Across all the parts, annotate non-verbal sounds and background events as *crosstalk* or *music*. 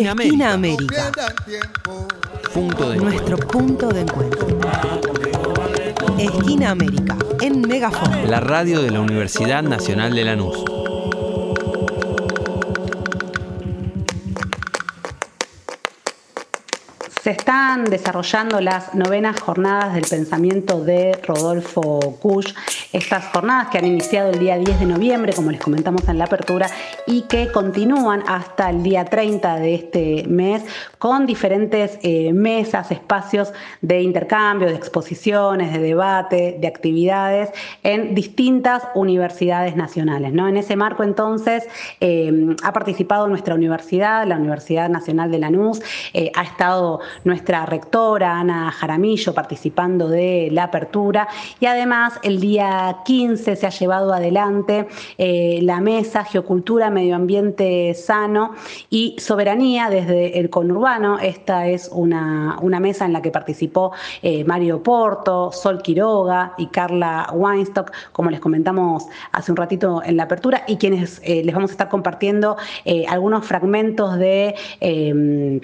Esquina Esquina América. Punto de Nuestro punto de encuentro. Esquina América, en Megafon. La radio de la Universidad Nacional de Lanús. Se están desarrollando las novenas jornadas del pensamiento de Rodolfo Kusch. Estas jornadas que han iniciado el día 10 de noviembre, como les comentamos en la apertura, y que continúan hasta el día 30 de este mes con diferentes eh, mesas, espacios de intercambio, de exposiciones, de debate, de actividades en distintas universidades nacionales. ¿no? En ese marco, entonces, eh, ha participado nuestra universidad, la Universidad Nacional de Lanús, eh, ha estado nuestra rectora Ana Jaramillo participando de la apertura y además el día 15 se ha llevado adelante eh, la mesa Geocultura, Medio Ambiente Sano y Soberanía desde el conurbano. Esta es una, una mesa en la que participó eh, Mario Porto, Sol Quiroga y Carla Weinstock, como les comentamos hace un ratito en la apertura, y quienes eh, les vamos a estar compartiendo algunos fragmentos de eh,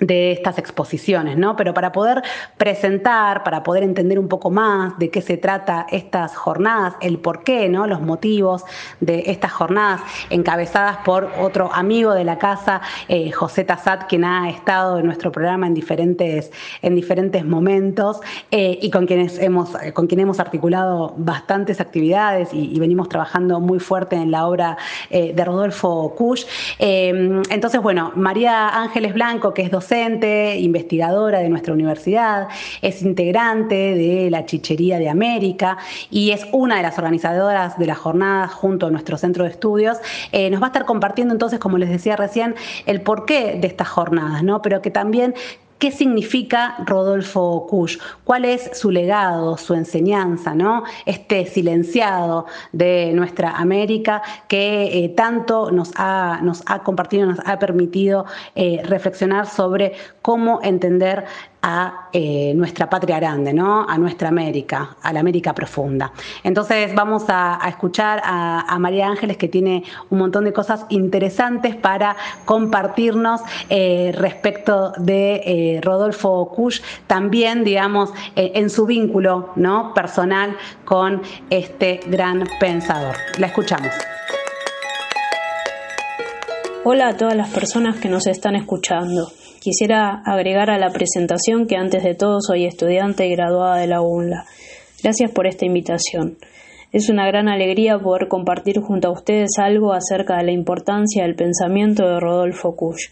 de estas exposiciones, ¿no? Pero para poder presentar, para poder entender un poco más de qué se trata estas jornadas, el porqué, ¿no? Los motivos de estas jornadas encabezadas por otro amigo de la casa, eh, José Tassat, quien ha estado en nuestro programa en diferentes, en diferentes momentos eh, y con quienes hemos, con quien hemos articulado bastantes actividades y, venimos trabajando muy fuerte en la obra eh, de Rodolfo Kusch. entonces, bueno, María Ángeles Blanco, que es docente, docente, investigadora de nuestra universidad, es integrante de la Chichería de América y es una de las organizadoras de la jornada junto a nuestro centro de estudios. Eh, nos va a estar compartiendo entonces, como les decía recién, el porqué de estas jornadas, ¿no? Pero que también ¿Qué significa Rodolfo Kusch? ¿Cuál es su legado, su enseñanza, ¿no? Este silenciado de nuestra América que eh, tanto nos ha, nos ha compartido, nos ha permitido eh, reflexionar sobre cómo entender a eh, nuestra patria grande, ¿no? a nuestra América, a la América profunda. Entonces vamos a, escuchar a, a, María Ángeles que tiene un montón de cosas interesantes para compartirnos eh, respecto de eh, Rodolfo Kusch, también, digamos, en su vínculo ¿no? personal con este gran pensador. La escuchamos. Hola a todas las personas que nos están escuchando. Quisiera agregar a la presentación que antes de todo soy estudiante y graduada de la UNLA. Gracias por esta invitación. Es una gran alegría poder compartir junto a ustedes algo acerca de la importancia del pensamiento de Rodolfo Kusch,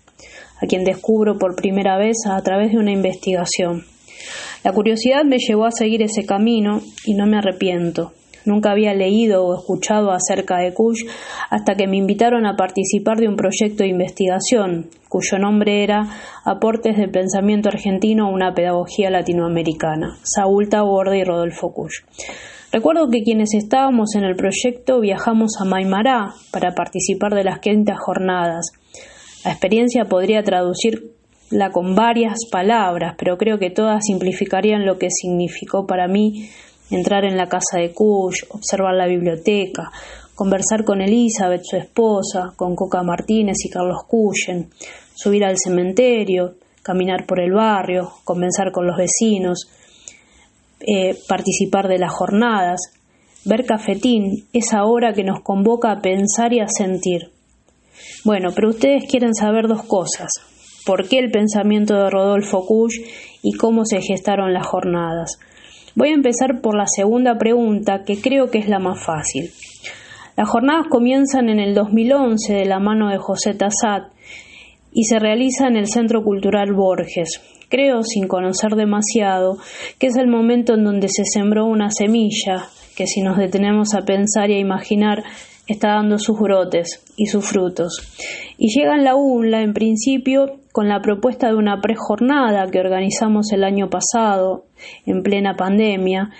a quien descubro por primera vez a través de una investigación. La curiosidad me llevó a seguir ese camino y no me arrepiento. Nunca había leído o escuchado acerca de Kusch hasta que me invitaron a participar de un proyecto de investigación, cuyo nombre era Aportes del Pensamiento Argentino a una Pedagogía Latinoamericana, Saúl Taborda y Rodolfo Kusch. Recuerdo que quienes estábamos en el proyecto viajamos a Maimará para participar de las quintas jornadas. La experiencia podría traducirla con varias palabras, pero creo que todas simplificarían lo que significó para mí entrar en la casa de Kusch, observar la biblioteca, conversar con Elizabeth, su esposa, con Coca Martínez y Carlos Cuyen, subir al cementerio, caminar por el barrio, conversar con los vecinos, eh, participar de las jornadas, ver cafetín, esa hora que nos convoca a pensar y a sentir. Bueno, pero ustedes quieren saber dos cosas. ¿Por qué el pensamiento de Rodolfo Kusch y cómo se gestaron las jornadas? Voy a empezar por la segunda pregunta, que creo que es la más fácil. Las jornadas comienzan en el 2011 de la mano de José Tassat y se realiza en el Centro Cultural Borges. Creo, sin conocer demasiado, que es el momento en donde se sembró una semilla que si nos detenemos a pensar y a imaginar está dando sus brotes y sus frutos. Y llega en la UNLA, en principio, con la propuesta de una prejornada que organizamos el año pasado, en plena pandemia,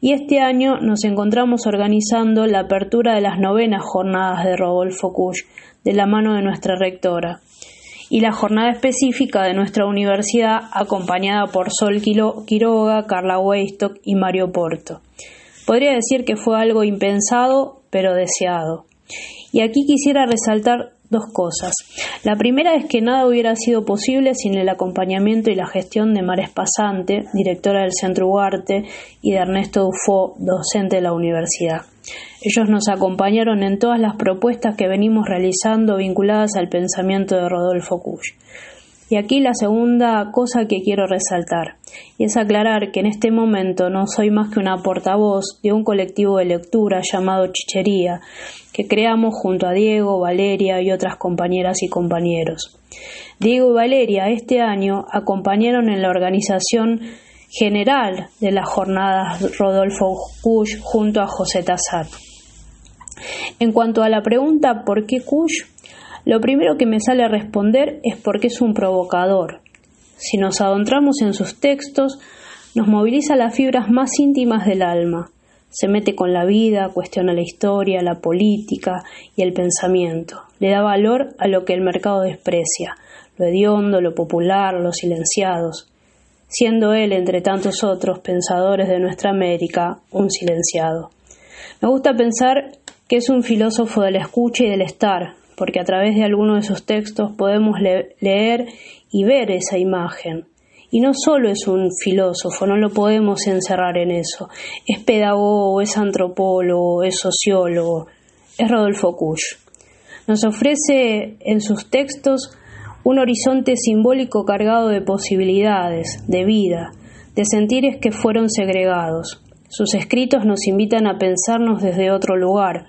y este año nos encontramos organizando la apertura de las novenas jornadas de Rodolfo Kusch, de la mano de nuestra rectora, y la jornada específica de nuestra universidad, acompañada por Sol Quiroga, Carla Weistock y Mario Porto. Podría decir que fue algo impensado, pero deseado. Y aquí quisiera resaltar dos cosas. La primera es que nada hubiera sido posible sin el acompañamiento y la gestión de Mares Pasante, directora del Centro Ugarte, y de Ernesto Dufo, docente de la universidad. Ellos nos acompañaron en todas las propuestas que venimos realizando vinculadas al pensamiento de Rodolfo Kusch. Y aquí la segunda cosa que quiero resaltar, y es aclarar que en este momento no soy más que una portavoz de un colectivo de lectura llamado Chichería, que creamos junto a Diego, Valeria y otras compañeras y compañeros. Diego y Valeria este año acompañaron en la organización general de las jornadas Rodolfo Kusch junto a José Tassat. En cuanto a la pregunta ¿por qué Kusch? Lo primero que me sale a responder es porque es un provocador. Si nos adentramos en sus textos, nos moviliza las fibras más íntimas del alma. Se mete con la vida, cuestiona la historia, la política y el pensamiento. Le da valor a lo que el mercado desprecia, lo hediondo, lo popular, los silenciados, siendo él, entre tantos otros pensadores de nuestra América, un silenciado. Me gusta pensar que es un filósofo de la escucha y del estar, porque a través de alguno de sus textos podemos leer y ver esa imagen. Y no solo es un filósofo, no lo podemos encerrar en eso. Es pedagogo, es antropólogo, es sociólogo, es Rodolfo Kusch. Nos ofrece en sus textos un horizonte simbólico cargado de posibilidades, de vida, de sentires que fueron segregados. Sus escritos nos invitan a pensarnos desde otro lugar,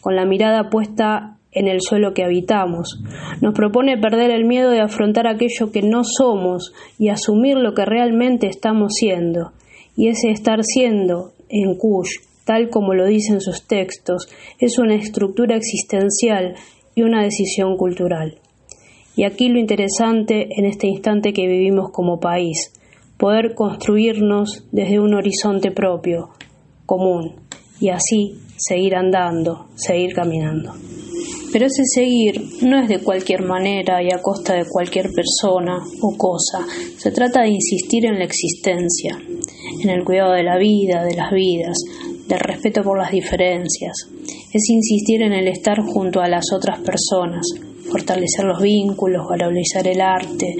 con la mirada puesta en el suelo que habitamos. Nos propone perder el miedo de afrontar aquello que no somos y asumir lo que realmente estamos siendo. Y ese estar siendo en Kush, tal como lo dicen sus textos, es una estructura existencial y una decisión cultural. Y aquí lo interesante en este instante que vivimos como país, poder construirnos desde un horizonte propio, común, y así seguir andando, seguir caminando. Pero ese seguir no es de cualquier manera y a costa de cualquier persona o cosa. Se trata de insistir en la existencia, en el cuidado de la vida, de las vidas, del respeto por las diferencias. Es insistir en el estar junto a las otras personas, fortalecer los vínculos, valorizar el arte.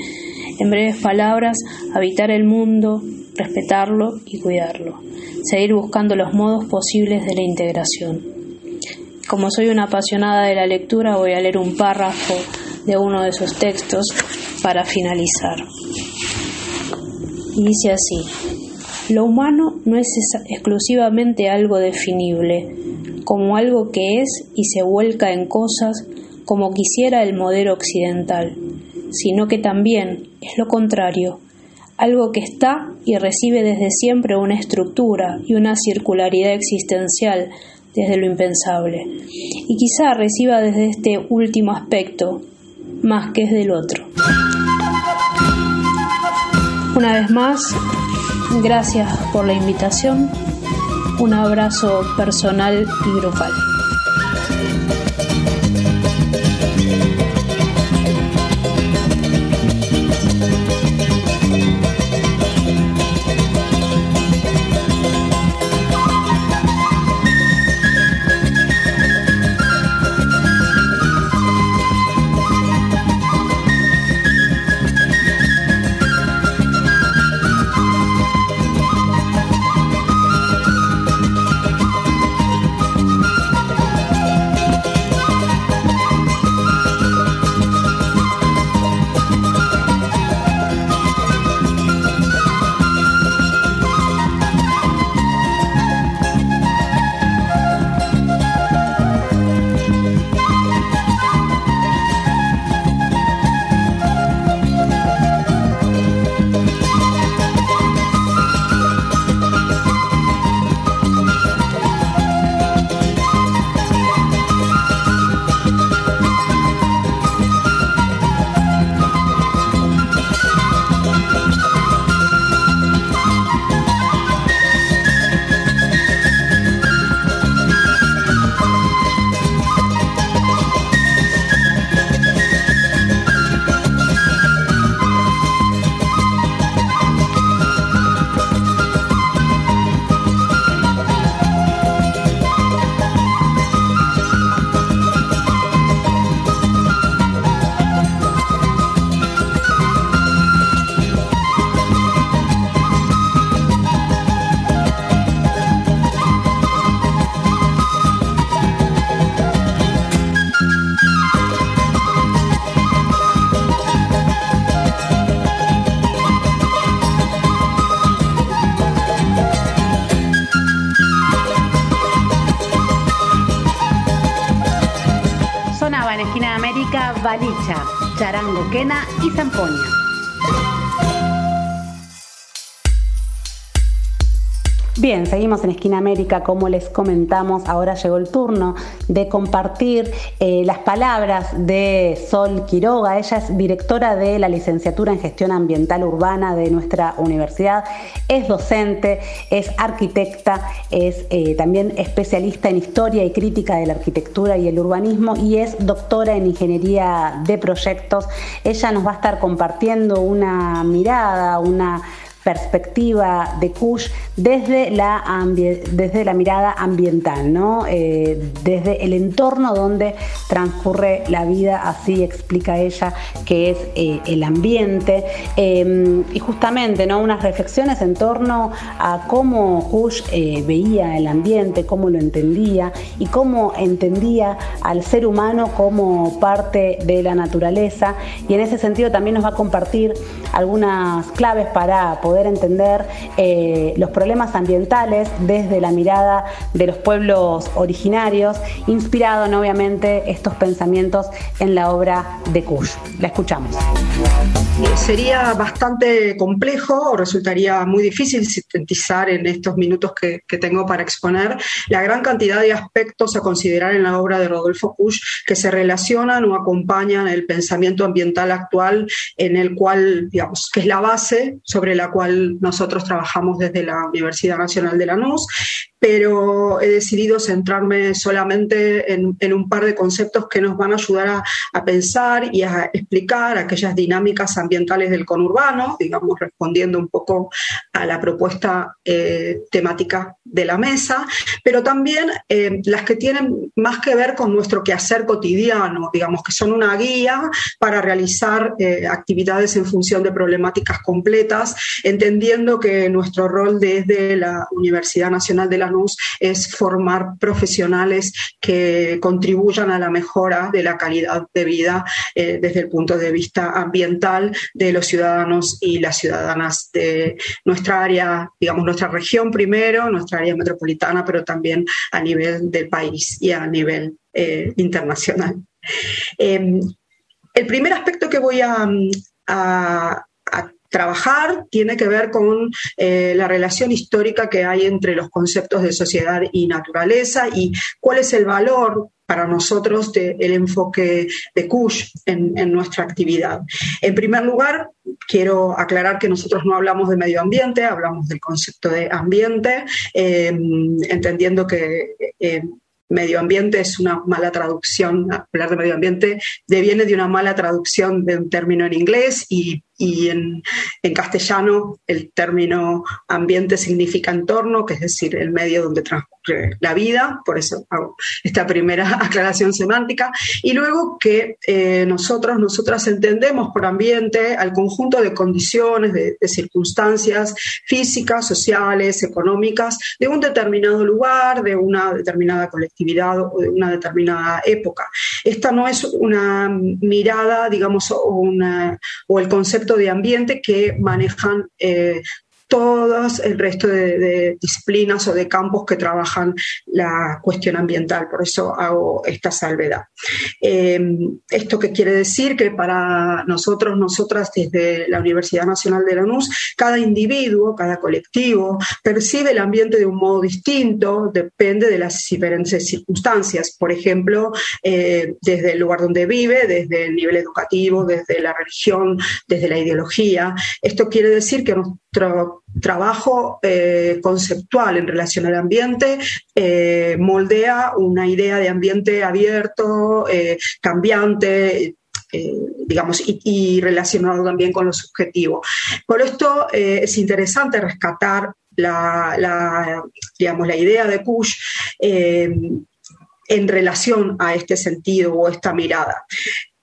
En breves palabras, habitar el mundo, respetarlo y cuidarlo. Seguir buscando los modos posibles de la integración. Como soy una apasionada de la lectura, voy a leer un párrafo de uno de sus textos para finalizar. Y dice así, lo humano no es exclusivamente algo definible, como algo que es y se vuelca en cosas como quisiera el modelo occidental, sino que también es lo contrario, algo que está y recibe desde siempre una estructura y una circularidad existencial desde lo impensable, y quizá reciba desde este último aspecto más que desde el otro. Una vez más, gracias por la invitación, un abrazo personal y grupal. Charango, Quena y Zampoña. Bien, seguimos en Esquina América, como les comentamos, ahora llegó el turno de compartir eh, las palabras de Sol Quiroga. Ella es directora de la licenciatura en gestión ambiental urbana de nuestra universidad, es docente, es arquitecta, es eh, también especialista en historia y crítica de la arquitectura y el urbanismo y es doctora en ingeniería de proyectos. Ella nos va a estar compartiendo una mirada, una perspectiva de Kush desde la, desde la mirada ambiental, ¿no? Eh, desde el entorno donde transcurre la vida, así explica ella que es eh, el ambiente. Em, y justamente ¿no? unas reflexiones en torno a cómo Kush eh, veía el ambiente, cómo lo entendía y cómo entendía al ser humano como parte de la naturaleza. Y en ese sentido también nos va a compartir algunas claves para poder entender eh, los problemas ambientales desde la mirada de los pueblos originarios, inspirado obviamente estos pensamientos en la obra de Kush. La escuchamos. Sería bastante complejo resultaría muy difícil sintetizar en estos minutos que, tengo para exponer la gran cantidad de aspectos a considerar en la obra de Rodolfo Kush que se relacionan o acompañan el pensamiento ambiental actual en el cual, digamos, que es la base sobre la cual nosotros trabajamos desde la Universidad Nacional de Lanús pero he decidido centrarme solamente en, un par de conceptos que nos van a ayudar a, pensar y a explicar aquellas dinámicas ambientales del conurbano, digamos, respondiendo un poco a la propuesta eh, temática de la mesa, pero también eh, las que tienen más que ver con nuestro quehacer cotidiano, digamos, que son una guía para realizar eh, actividades en función de problemáticas completas, entendiendo que nuestro rol desde la Universidad Nacional de es formar profesionales que contribuyan a la mejora de la calidad de vida eh, desde el punto de vista ambiental de los ciudadanos y las ciudadanas de nuestra área, digamos, nuestra región primero, nuestra área metropolitana, pero también a nivel del país y a nivel eh, internacional. Em, el primer aspecto que voy a trabajar tiene que ver con eh, la relación histórica que hay entre los conceptos de sociedad y naturaleza y cuál es el valor para nosotros del enfoque de Kush en, nuestra actividad. En primer lugar, quiero aclarar que nosotros no hablamos de medio ambiente, hablamos del concepto de ambiente, eh, entendiendo que eh, medio ambiente es una mala traducción, hablar de medio ambiente deviene de una mala traducción de un término en inglés y y en, castellano el término ambiente significa entorno, que es decir, el medio donde transcurre la vida, por eso hago esta primera *laughs* aclaración semántica, y luego que eh, nosotros, nosotras entendemos por ambiente al conjunto de condiciones, de, circunstancias físicas, sociales, económicas, de un determinado lugar, de una determinada colectividad o de una determinada época. Esta no es una mirada, digamos, o el concepto de ambiente que manejan eh, todos el resto de, disciplinas o de campos que trabajan la cuestión ambiental. Por eso hago esta salvedad. Eh, ¿Esto qué quiere decir? Que para nosotros, nosotras desde la Universidad Nacional de Lanús, cada individuo, cada colectivo percibe el ambiente de un modo distinto, depende de las diferentes circunstancias. Por ejemplo, eh, desde el lugar donde vive, desde el nivel educativo, desde la religión, desde la ideología. Esto quiere decir que nuestro trabajo eh, conceptual en relación al ambiente eh, moldea una idea de ambiente abierto, eh, cambiante, digamos, y, relacionado también con lo subjetivo. Por esto es interesante rescatar la, digamos, la idea de Kush en relación a este sentido o esta mirada.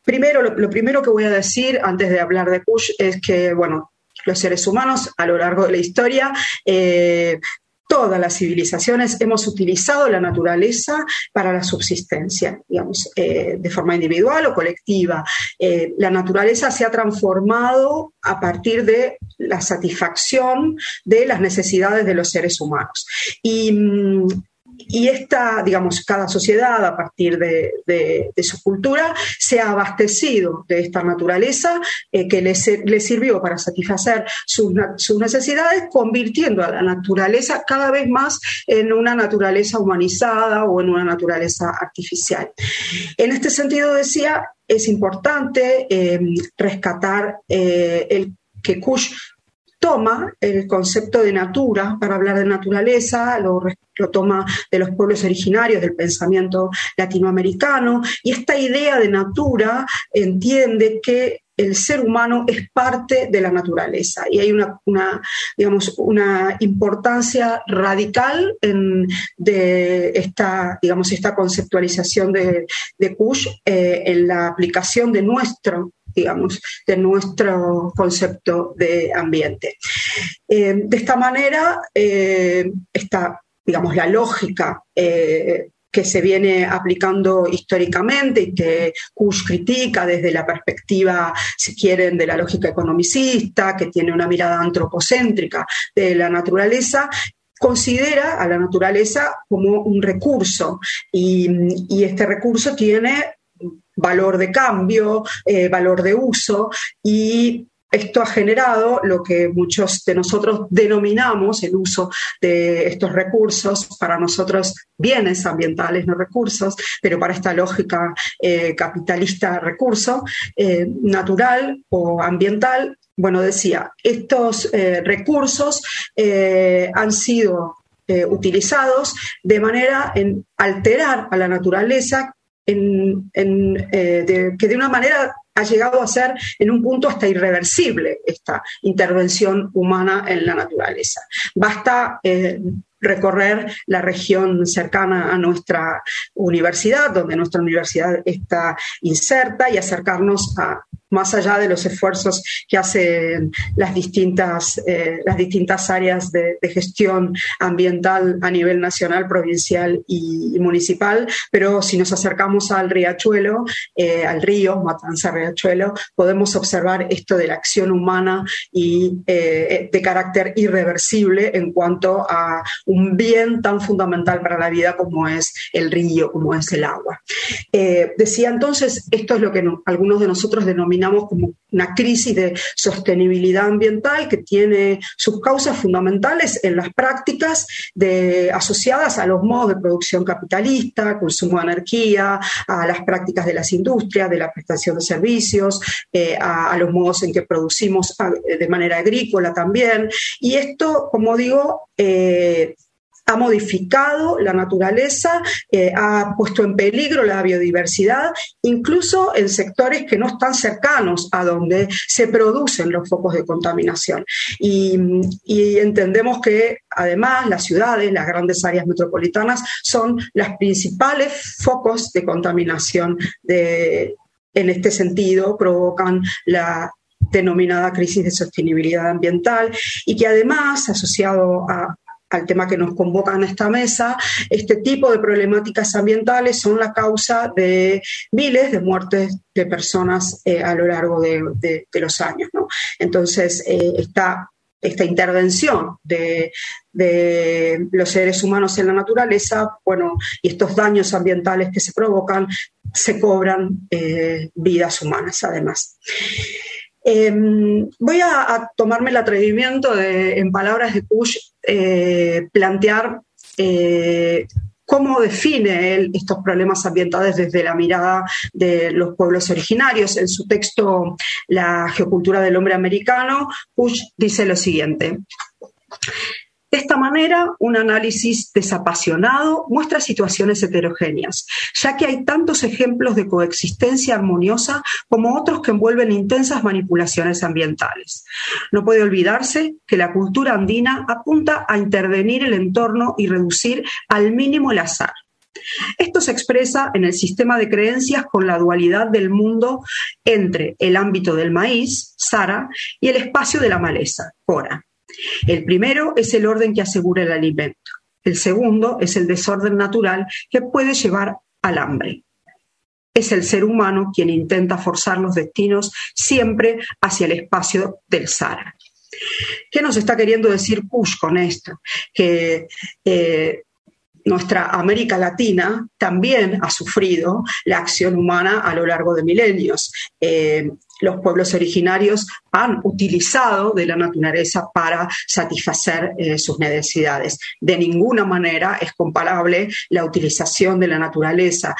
Primero, lo, lo, primero que voy a decir antes de hablar de Kush es que, bueno, los seres humanos a lo largo de la historia. Eh, todas las civilizaciones hemos utilizado la naturaleza para la subsistencia, digamos, eh, de forma individual o colectiva. Eh, la naturaleza se ha transformado a partir de la satisfacción de las necesidades de los seres humanos. Y mm, y esta, digamos, cada sociedad a partir de, su cultura se ha abastecido de esta naturaleza eh, que le, sirvió para satisfacer sus, necesidades, convirtiendo a la naturaleza cada vez más en una naturaleza humanizada o en una naturaleza artificial. En este sentido, decía, es importante eh, rescatar eh, el que Kush toma el concepto de natura para hablar de naturaleza, lo, toma de los pueblos originarios, del pensamiento latinoamericano, y esta idea de natura entiende que el ser humano es parte de la naturaleza y hay una, digamos, una importancia radical en, de esta, digamos, esta conceptualización de, de Kush eh, en la aplicación de nuestro digamos, de nuestro concepto de ambiente. Eh, de esta manera, eh, digamos, la lógica eh, que se viene aplicando históricamente y que Kush critica desde la perspectiva, si quieren, de la lógica economicista, que tiene una mirada antropocéntrica de la naturaleza, considera a la naturaleza como un recurso y este recurso tiene valor de cambio, eh, valor de uso y esto ha generado lo que muchos de nosotros denominamos el uso de estos recursos, para nosotros bienes ambientales, no recursos, pero para esta lógica eh, capitalista recurso eh, natural o ambiental, bueno, decía, estos recursos han sido utilizados de manera en alterar a la naturaleza en, eh, que de una manera ha llegado a ser en un punto hasta irreversible esta intervención humana en la naturaleza. Basta eh, recorrer la región cercana a nuestra universidad, donde nuestra universidad está inserta, y acercarnos a más allá de los esfuerzos que hacen las distintas, eh, las distintas áreas de, gestión ambiental a nivel nacional, provincial y, municipal, pero si nos acercamos al riachuelo, eh, al río, Matanza Riachuelo, podemos observar esto de la acción humana y eh, de carácter irreversible en cuanto a un bien tan fundamental para la vida como es el río, como es el agua. decía entonces, esto es lo que algunos de nosotros denominamos como una crisis de sostenibilidad ambiental que tiene sus causas fundamentales en las prácticas asociadas a los modos de producción capitalista, consumo de energía, a las prácticas de las industrias, de la prestación de servicios, eh, a, los modos en que producimos de manera agrícola también. Y esto, como digo, eh, ha modificado la naturaleza, eh, ha puesto en peligro la biodiversidad, incluso en sectores que no están cercanos a donde se producen los focos de contaminación. Y, entendemos que además las ciudades, las grandes áreas metropolitanas, son los principales focos de contaminación en este sentido, provocan la denominada crisis de sostenibilidad ambiental y que además, asociado a, al tema que nos convoca en esta mesa, este tipo de problemáticas ambientales son la causa de miles de muertes de personas eh, a lo largo de, los años. Entonces, eh, esta, intervención de, los seres humanos en la naturaleza, bueno, y estos daños ambientales que se provocan, se cobran eh, vidas humanas además. Em, voy a, tomarme el atrevimiento de, en palabras de Kush, eh, plantear eh, cómo define él estos problemas ambientales desde la mirada de los pueblos originarios. En su texto La geocultura del hombre americano, Kush dice lo siguiente. De esta manera, un análisis desapasionado muestra situaciones heterogéneas, ya que hay tantos ejemplos de coexistencia armoniosa como otros que envuelven intensas manipulaciones ambientales. No puede olvidarse que la cultura andina apunta a intervenir el entorno y reducir al mínimo el azar. Esto se expresa en el sistema de creencias con la dualidad del mundo entre el ámbito del maíz, Sara, y el espacio de la maleza, Cora. El primero es el orden que asegura el alimento. El segundo es el desorden natural que puede llevar al hambre. Es el ser humano quien intenta forzar los destinos siempre hacia el espacio del Sara. ¿Qué nos está queriendo decir Kush con esto? Que eh, nuestra América Latina también ha sufrido la acción humana a lo largo de milenios. Eh, los pueblos originarios han utilizado de la naturaleza para satisfacer eh, sus necesidades. De ninguna manera es comparable la utilización de la naturaleza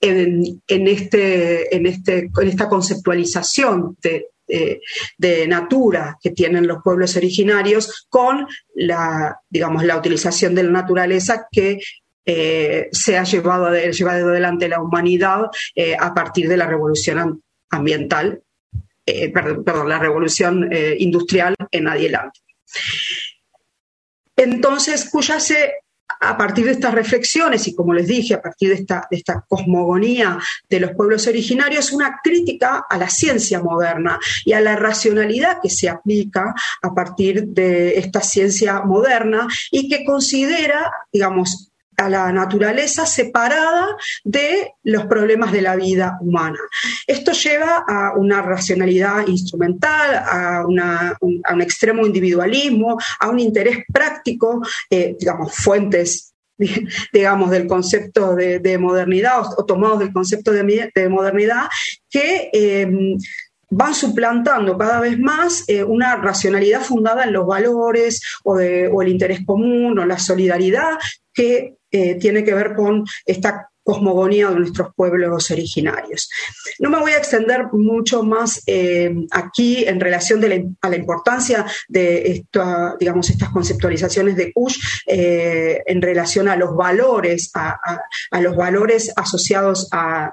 en, este, en, este, en esta conceptualización de, de, natura que tienen los pueblos originarios con la, digamos, la utilización de la naturaleza que eh, se ha llevado, llevado adelante la humanidad eh, a partir de la revolución ambiental, eh, perdón, la revolución industrial en adelante. Entonces, se a partir de estas reflexiones y, como les dije, a partir de esta, de esta cosmogonía de los pueblos originarios, una crítica a la ciencia moderna y a la racionalidad que se aplica a partir de esta ciencia moderna y que considera, digamos, a la naturaleza separada de los problemas de la vida humana. Esto lleva a una racionalidad instrumental, a, un, extremo individualismo, a un interés práctico, eh, digamos, fuentes *laughs* digamos, del concepto de, modernidad o, tomados del concepto de, modernidad, que em, van suplantando cada vez más eh, una racionalidad fundada en los valores o, o, el interés común o la solidaridad que eh, tiene que ver con esta cosmogonía de nuestros pueblos originarios. No me voy a extender mucho más eh, aquí en relación a la importancia de digamos, estas conceptualizaciones de Kush eh, en relación a los valores, a los valores asociados a,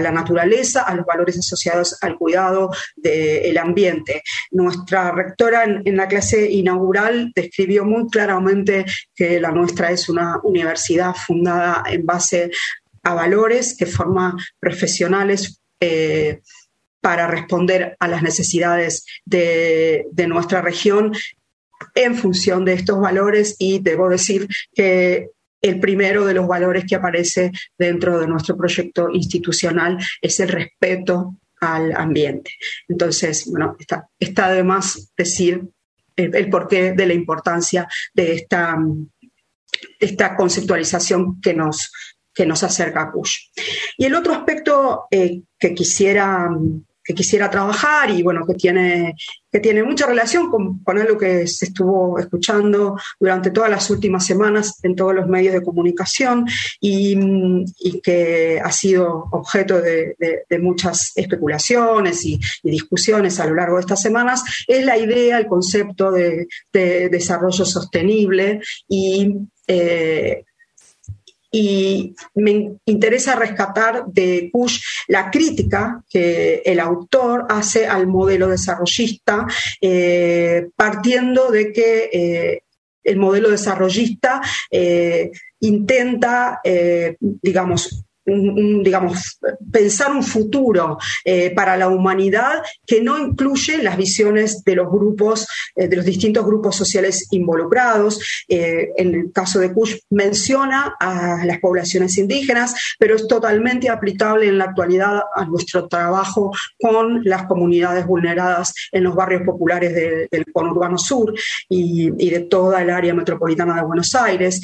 la naturaleza, a los valores asociados al cuidado del ambiente. Nuestra rectora en, la clase inaugural describió muy claramente que la nuestra es una universidad fundada en base a valores que forma profesionales. Eh, para responder a las necesidades de, nuestra región en función de estos valores y debo decir que el primero de los valores que aparece dentro de nuestro proyecto institucional es el respeto al ambiente. Entonces, bueno, está, está de más decir el, porqué de la importancia de esta, esta conceptualización que nos, que nos acerca a Push. Y el otro aspecto eh, que quisiera que quisiera trabajar y bueno, que tiene, que tiene mucha relación con, con algo que se estuvo escuchando durante todas las últimas semanas en todos los medios de comunicación y, que ha sido objeto de, de, muchas especulaciones y, discusiones a lo largo de estas semanas, es la idea, el concepto de, desarrollo sostenible y eh, y me interesa rescatar de Kush la crítica que el autor hace al modelo desarrollista, eh, partiendo de que eh, el modelo desarrollista eh, intenta, digamos, digamos, pensar un futuro eh, para la humanidad que no incluye las visiones de los grupos, eh, de los distintos grupos sociales involucrados. Eh, en el caso de Kush menciona a las poblaciones indígenas, pero es totalmente aplicable en la actualidad a nuestro trabajo con las comunidades vulneradas en los barrios populares del conurbano sur y, y, de toda el área metropolitana de Buenos Aires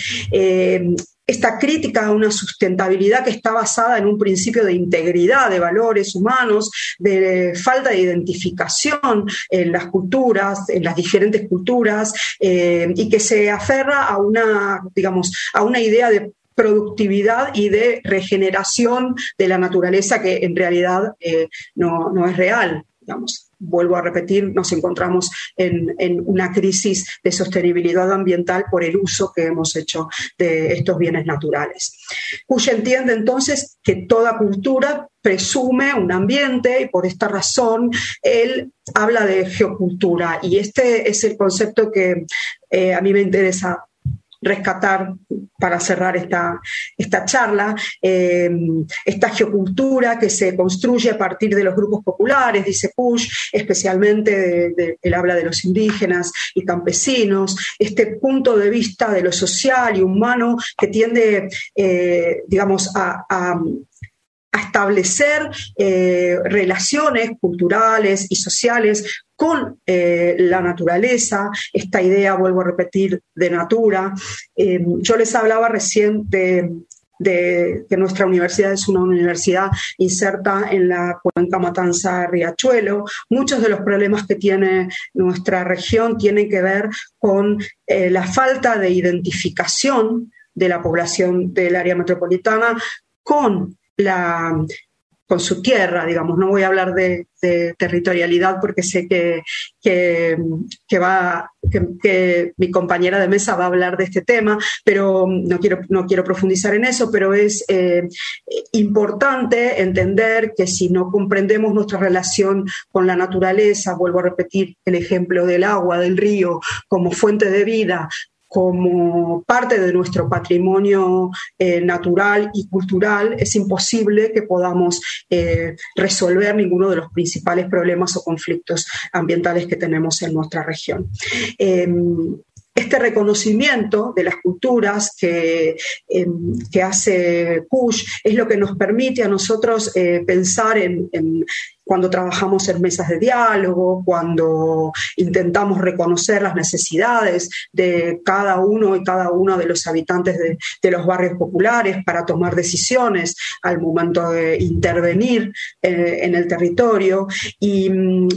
esta crítica a una sustentabilidad que está basada en un principio de integridad de valores humanos, de falta de identificación en las culturas, en las diferentes culturas, eh, y que se aferra a una, digamos, a una idea de productividad y de regeneración de la naturaleza que en realidad eh, no, no es real, digamos vuelvo a repetir, nos encontramos en, una crisis de sostenibilidad ambiental por el uso que hemos hecho de estos bienes naturales. Cush entiende entonces que toda cultura presume un ambiente y por esta razón él habla de geocultura y este es el concepto que eh, a mí me interesa rescatar para cerrar esta, esta charla, eh, esta geocultura que se construye a partir de los grupos populares, dice Push, especialmente de, él habla de los indígenas y campesinos, este punto de vista de lo social y humano que tiende, eh, digamos, a, establecer eh, relaciones culturales y sociales con eh, la naturaleza, esta idea, vuelvo a repetir, de natura. Eh, yo les hablaba recién de, que nuestra universidad es una universidad inserta en la cuenca Matanza-Riachuelo. Muchos de los problemas que tiene nuestra región tienen que ver con eh, la falta de identificación de la población del área metropolitana con la con su tierra, digamos. No voy a hablar de, territorialidad porque sé que, que, va, que, mi compañera de mesa va a hablar de este tema, pero no quiero, no quiero profundizar en eso, pero es eh, importante entender que si no comprendemos nuestra relación con la naturaleza, vuelvo a repetir el ejemplo del agua, del río, como fuente de vida, como parte de nuestro patrimonio eh, natural y cultural, es imposible que podamos eh, resolver ninguno de los principales problemas o conflictos ambientales que tenemos en nuestra región. Em, este reconocimiento de las culturas que, em, que, hace Kush es lo que nos permite a nosotros eh, pensar en, cuando trabajamos en mesas de diálogo, cuando intentamos reconocer las necesidades de cada uno y cada uno de los habitantes de, los barrios populares para tomar decisiones al momento de intervenir eh, en el territorio. Y mm,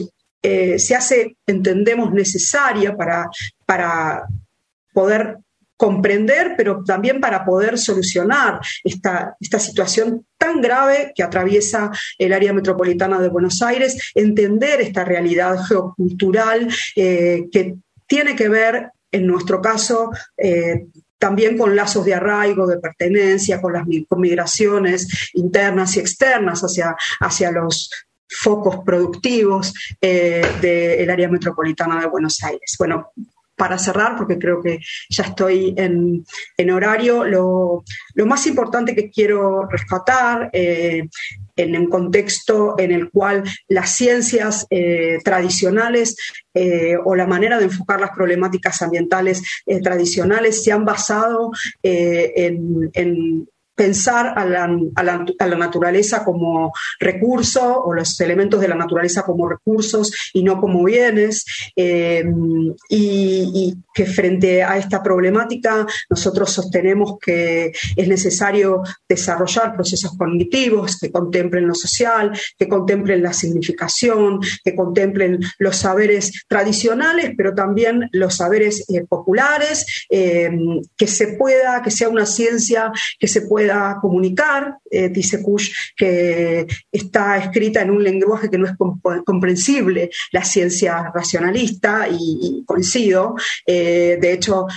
eh, se hace, entendemos, necesaria para, para poder comprender, pero también para poder solucionar esta, esta situación tan grave que atraviesa el área metropolitana de Buenos Aires, entender esta realidad geocultural eh, que tiene que ver, en nuestro caso, eh, también con lazos de arraigo, de pertenencia, con las migraciones internas y externas hacia, hacia los focos productivos eh, del área metropolitana de Buenos Aires. Bueno, para cerrar, porque creo que ya estoy en, horario, lo, más importante que quiero rescatar eh, en un contexto en el cual las ciencias eh, tradicionales o la manera de enfocar las problemáticas ambientales tradicionales se han basado en, pensar a la, naturaleza como recurso o los elementos de la naturaleza como recursos y no como bienes, eh, y, que frente a esta problemática nosotros sostenemos que es necesario desarrollar procesos cognitivos que contemplen lo social, que contemplen la significación, que contemplen los saberes tradicionales, pero también los saberes eh, populares, eh, que se pueda, que sea una ciencia que se pueda comunicar. Eh, dice Kush que está escrita en un lenguaje que no es comprensible la ciencia racionalista y, coincido. Eh, de hecho,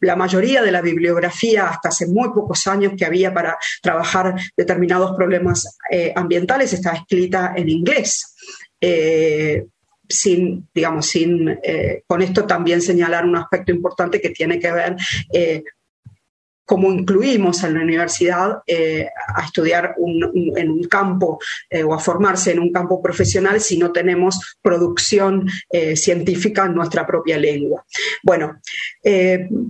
la mayoría de la bibliografía hasta hace muy pocos años que había para trabajar determinados problemas eh, ambientales estaba escrita en inglés. sin, digamos, sin, con esto también señalar un aspecto importante que tiene que ver cómo incluimos a la universidad eh, a estudiar en un campo eh, o a formarse en un campo profesional si no tenemos producción eh, científica en nuestra propia lengua. Bueno,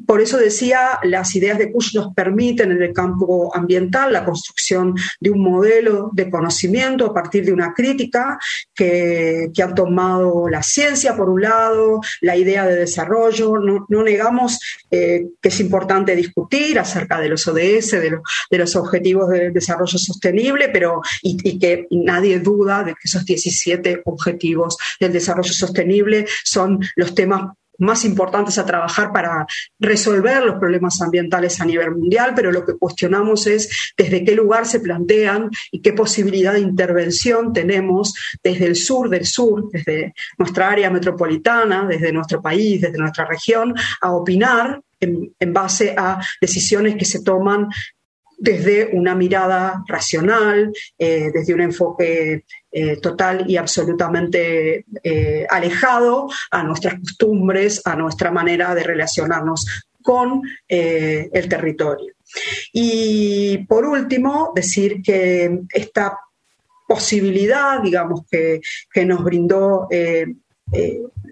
por eso decía, las ideas de Kush nos permiten en el campo ambiental la construcción de un modelo de conocimiento a partir de una crítica que, que ha tomado la ciencia, por un lado, la idea de desarrollo. No negamos que es importante discutir, acerca de los ODS, de, los Objetivos de Desarrollo Sostenible, pero y, que nadie duda de que esos 17 Objetivos del Desarrollo Sostenible son los temas más importantes a trabajar para resolver los problemas ambientales a nivel mundial, pero lo que cuestionamos es desde qué lugar se plantean y qué posibilidad de intervención tenemos desde el sur del sur, desde nuestra área metropolitana, desde nuestro país, desde nuestra región, a opinar en, base a decisiones que se toman desde una mirada racional, eh, desde un enfoque eh, total y absolutamente eh, alejado a nuestras costumbres, a nuestra manera de relacionarnos con el territorio. Y por último, decir que esta posibilidad, digamos, que, que nos brindó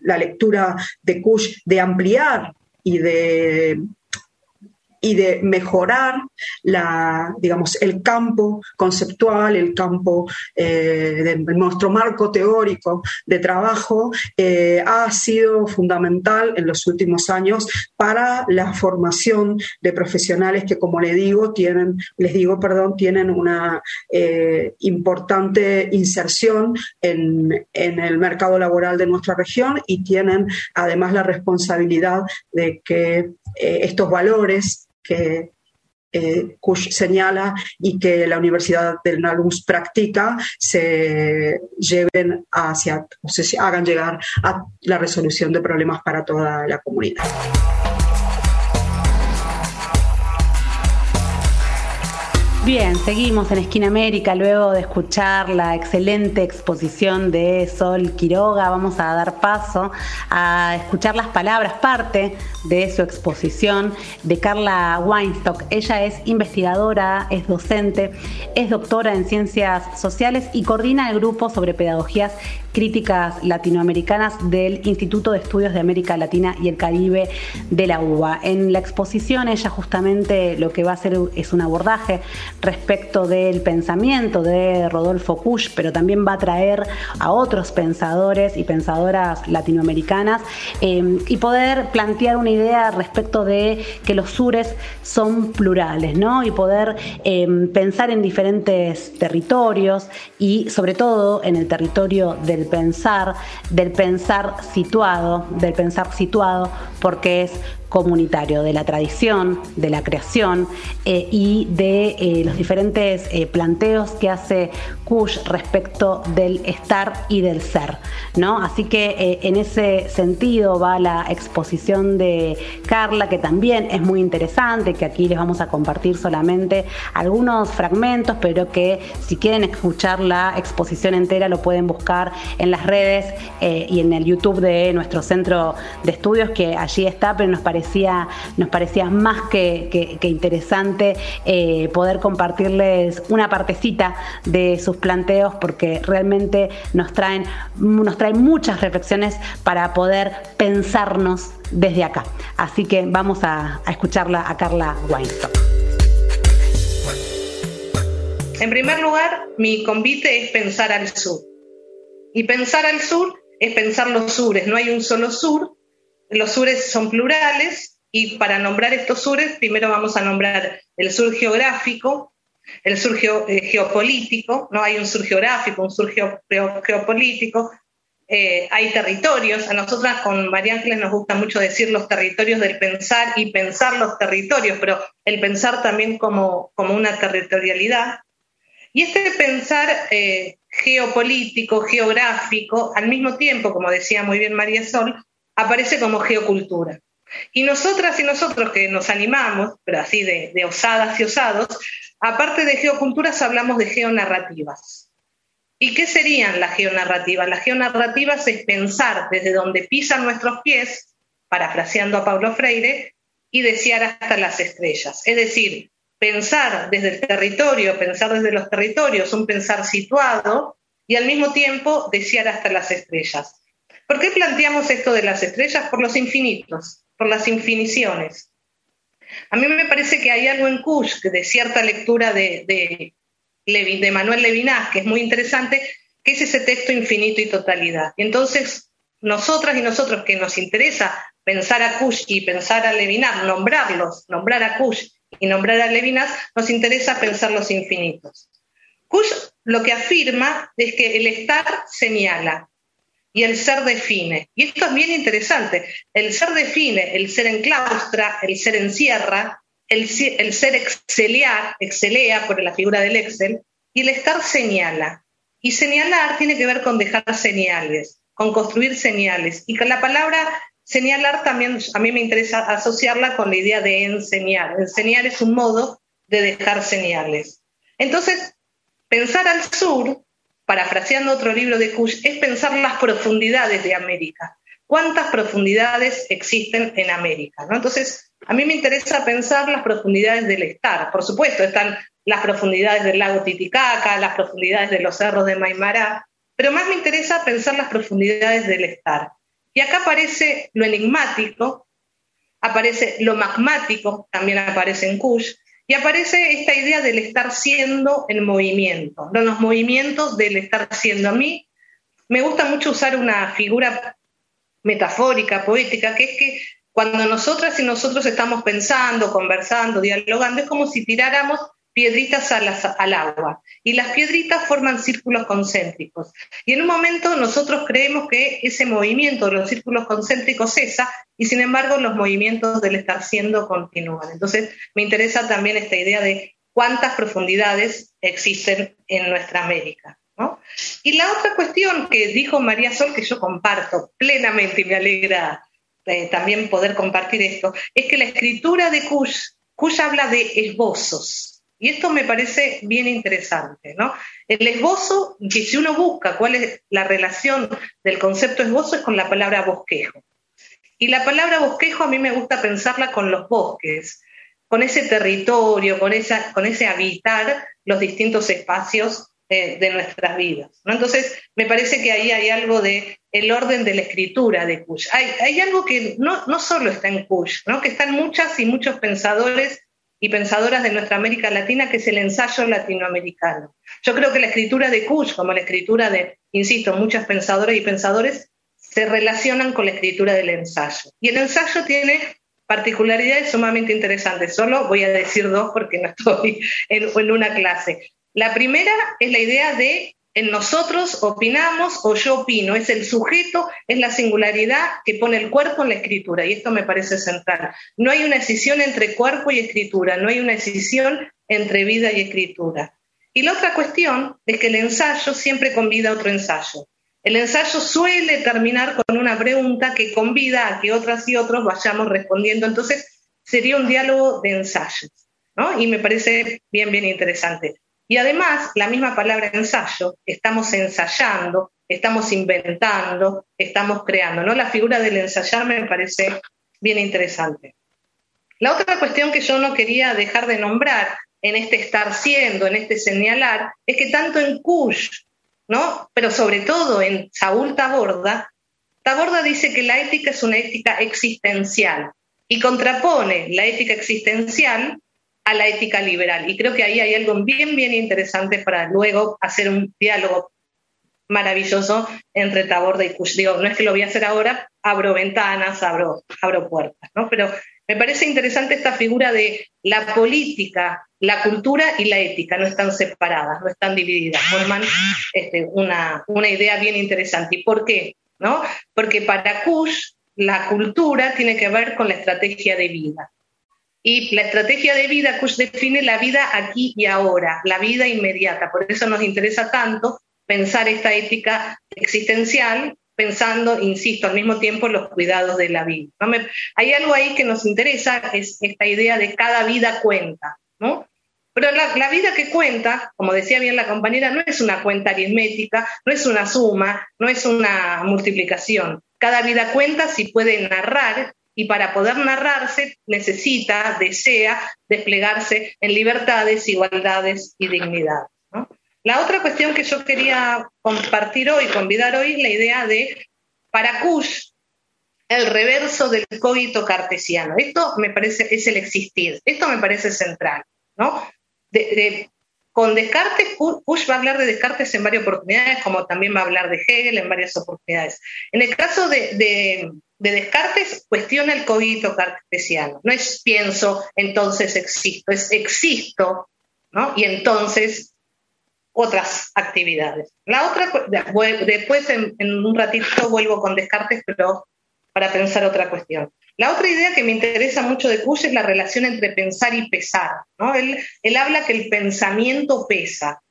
la lectura de Kush de ampliar y de, y de mejorar la, digamos, el campo conceptual, el campo eh, de nuestro marco teórico de trabajo, eh, ha sido fundamental en los últimos años para la formación de profesionales que, como les digo, tienen, les digo, perdón, tienen una eh, importante inserción en, en el mercado laboral de nuestra región y tienen además la responsabilidad de que estos valores que eh, señala y que la Universidad del Nalus practica se lleven hacia, o se hagan llegar a la resolución de problemas para toda la comunidad. Bien, seguimos en Esquina América luego de escuchar la excelente exposición de Sol Quiroga. Vamos a dar paso a escuchar las palabras, parte de su exposición de Carla Weinstock. Ella es investigadora, es docente, es doctora en ciencias sociales y coordina el grupo sobre pedagogías críticas latinoamericanas del Instituto de Estudios de América Latina y el Caribe de la UBA. En la exposición ella justamente lo que va a hacer es un abordaje respecto del pensamiento de Rodolfo Kusch, pero también va a traer a otros pensadores y pensadoras latinoamericanas eh, y poder plantear una idea respecto de que los sures son plurales, ¿no? Y poder eh, pensar en diferentes territorios y sobre todo en el territorio del pensar, del pensar situado, del pensar situado, porque es comunitario, de la tradición, de la creación eh, y de eh, los diferentes eh, planteos que hace Kush respecto del estar y del ser. ¿no? Así que en ese sentido va la exposición de Carla, que también es muy interesante, que aquí les vamos a compartir solamente algunos fragmentos, pero que si quieren escuchar la exposición entera lo pueden buscar en las redes y en el YouTube de nuestro centro de estudios, que allí está, pero nos parece nos parecía más que, interesante eh, poder compartirles una partecita de sus planteos porque realmente nos traen, nos traen muchas reflexiones para poder pensarnos desde acá. Así que vamos a, a escucharla a Carla Weinstock. En primer lugar, mi convite es pensar al sur. Y pensar al sur es pensar los sures. No hay un solo sur, los sures son plurales y para nombrar estos sures, primero vamos a nombrar el sur geográfico, el sur eh, geopolítico, no hay un sur geográfico, un sur geopolítico, eh, hay territorios, a nosotras con María Ángeles nos gusta mucho decir los territorios del pensar y pensar los territorios, pero el pensar también como, como una territorialidad. Y este pensar eh, geopolítico, geográfico, al mismo tiempo, como decía muy bien María Sol, aparece como geocultura. Y nosotras y nosotros que nos animamos, pero así de, osadas y osados, aparte de geoculturas hablamos de geonarrativas. ¿Y qué serían las geonarrativas? Las geonarrativas es pensar desde donde pisan nuestros pies, parafraseando a Pablo Freire, y desear hasta las estrellas. Es decir, pensar desde el territorio, pensar desde los territorios, un pensar situado, y al mismo tiempo desear hasta las estrellas. ¿Por qué planteamos esto de las estrellas? Por los infinitos, por las infiniciones. A mí me parece que hay algo en Kush, de cierta lectura de, Manuel Levinas, que es muy interesante, que es ese texto infinito y totalidad. Entonces, nosotras y nosotros que nos interesa pensar a Kush y pensar a Levinas, nombrarlos, nombrar a Kush y nombrar a Levinas, nos interesa pensar los infinitos. Kush lo que afirma es que el estar señala, y el ser define. Y esto es bien interesante. El ser define, el ser enclaustra, el ser encierra, el, el ser excelia, excelea por la figura del Excel, y el estar señala. Y señalar tiene que ver con dejar señales, con construir señales. Y con la palabra señalar también a mí me interesa asociarla con la idea de enseñar. Enseñar es un modo de dejar señales. Entonces, pensar al sur parafraseando otro libro de Kush, es pensar las profundidades de América. ¿Cuántas profundidades existen en América? Entonces, a mí me interesa pensar las profundidades del estar. Por supuesto, están las profundidades del lago Titicaca, las profundidades de los cerros de Maimará, pero más me interesa pensar las profundidades del estar. Y acá aparece lo enigmático, aparece lo magmático, también aparece en Kush, y aparece esta idea del estar siendo en movimiento, los movimientos del estar siendo. A mí me gusta mucho usar una figura metafórica, poética, que es que cuando nosotras y nosotros estamos pensando, conversando, dialogando, es como si tiráramos piedritas al agua y las piedritas forman círculos concéntricos. Y en un momento nosotros creemos que ese movimiento de los círculos concéntricos cesa y sin embargo los movimientos del estar siendo continúan. Entonces me interesa también esta idea de cuántas profundidades existen en nuestra América. Y la otra cuestión que dijo María Sol, que yo comparto plenamente y me alegra eh, también poder compartir esto, es que la escritura de Kush, Kush habla de esbozos. Y esto me parece bien interesante, ¿no? El esbozo, que si uno busca cuál es la relación del concepto esbozo, es con la palabra bosquejo. Y la palabra bosquejo a mí me gusta pensarla con los bosques, con ese territorio, con, esa, con ese habitar los distintos espacios eh, de nuestras vidas. Entonces, me parece que ahí hay algo de el orden de la escritura de Kush. Hay, hay algo que no, no, solo está en Kush, ¿no? que están muchas y muchos pensadores y pensadoras de nuestra América Latina, que es el ensayo latinoamericano. Yo creo que la escritura de Kush, como la escritura de, insisto, muchas pensadoras y pensadores, se relacionan con la escritura del ensayo. Y el ensayo tiene particularidades sumamente interesantes. Solo voy a decir dos porque no *laughs* estoy en, en una clase. La primera es la idea de en nosotros opinamos o yo opino, es el sujeto, es la singularidad que pone el cuerpo en la escritura, y esto me parece central. No hay una decisión entre cuerpo y escritura, no hay una decisión entre vida y escritura. Y la otra cuestión es que el ensayo siempre convida a otro ensayo. El ensayo suele terminar con una pregunta que convida a que otras y otros vayamos respondiendo, entonces sería un diálogo de ensayos, ¿no? Y me parece bien, bien interesante. Y además, la misma palabra ensayo, estamos ensayando, estamos inventando, estamos creando. ¿no? La figura del ensayar me parece bien interesante. La otra cuestión que yo no quería dejar de nombrar en este estar siendo, en este señalar, es que tanto en Kush, ¿no? pero sobre todo en Saúl Taborda, Taborda dice que la ética es una ética existencial y contrapone la ética existencial a la ética liberal. Y creo que ahí hay algo bien, bien interesante para luego hacer un diálogo maravilloso entre Taborda y Kush. Digo, no es que lo voy a hacer ahora, abro ventanas, abro, abro puertas, ¿no? Pero me parece interesante esta figura de la política, la cultura y la ética, no están separadas, no están divididas, forman este, una, una idea bien interesante. ¿Y por qué? ¿No? Porque para Kush la cultura tiene que ver con la estrategia de vida. Y la estrategia de vida Kush define la vida aquí y ahora, la vida inmediata. Por eso nos interesa tanto pensar esta ética existencial, pensando, insisto, al mismo tiempo los cuidados de la vida. hay algo ahí que nos interesa, es esta idea de cada vida cuenta. ¿no? Pero la, vida que cuenta, como decía bien la compañera, no es una cuenta aritmética, no es una suma, no es una multiplicación. Cada vida cuenta si puede narrar y para poder narrarse necesita, desea desplegarse en libertades, igualdades y dignidad. La otra cuestión que yo quería compartir hoy, convidar hoy, es la idea de, para Kush, el reverso del cogito cartesiano. Esto me parece, es el existir, esto me parece central. ¿no? con Descartes, Kush va a hablar de Descartes en varias oportunidades, como también va a hablar de Hegel en varias oportunidades. En el caso de Descartes cuestiona el cogito cartesiano. No es pienso, entonces existo, es existo, ¿no? Y entonces otras actividades. La otra, después en, un ratito vuelvo con Descartes, pero para pensar otra cuestión. La otra idea que me interesa mucho de Kush es la relación entre pensar y pesar. ¿no? Él, él habla que el pensamiento pesa.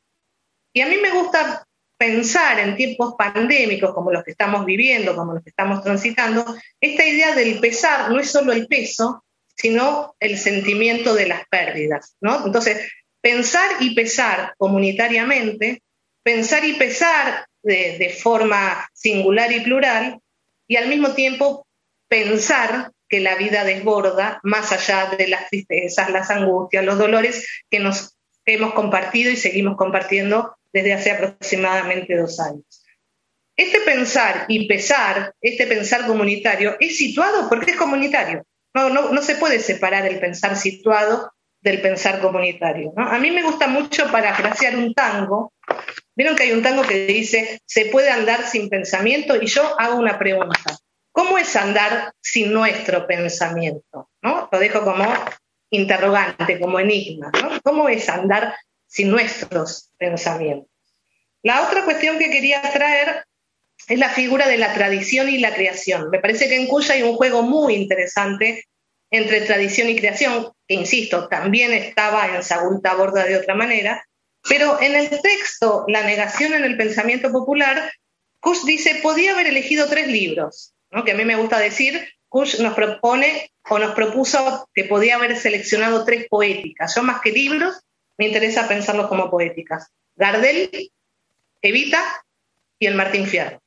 Y a mí me gusta pensar en tiempos pandémicos como los que estamos viviendo, como los que estamos transitando, esta idea del pesar no es solo el peso, sino el sentimiento de las pérdidas. ¿no? Entonces, pensar y pesar comunitariamente, pensar y pesar de, de forma singular y plural, y al mismo tiempo pensar que la vida desborda más allá de las tristezas, las angustias, los dolores que nos hemos compartido y seguimos compartiendo desde hace aproximadamente dos años. Este pensar y pesar, este pensar comunitario, es situado porque es comunitario, No, no, se puede separar el pensar situado del pensar comunitario. A mí me gusta mucho parafrasear un tango. Vieron que hay un tango que dice, se puede andar sin pensamiento y yo hago una pregunta. ¿Cómo es andar sin nuestro pensamiento? ¿No? Lo dejo como interrogante, como enigma. ¿Cómo es andar sin nuestros pensamientos? La otra cuestión que quería traer es la figura de la tradición y la creación. Me parece que en Cuya hay un juego muy interesante entre tradición y creación, que insisto, también estaba en Sagulta Borda de otra manera, pero en el texto, La negación en el pensamiento popular, Kush dice, podía haber elegido tres libros, que a mí me gusta decir, Kush nos propone o nos propuso que podía haber seleccionado tres poéticas. Yo más que libros, me interesa pensarlos como poéticas. Gardel, Evita y el Martín Fierro.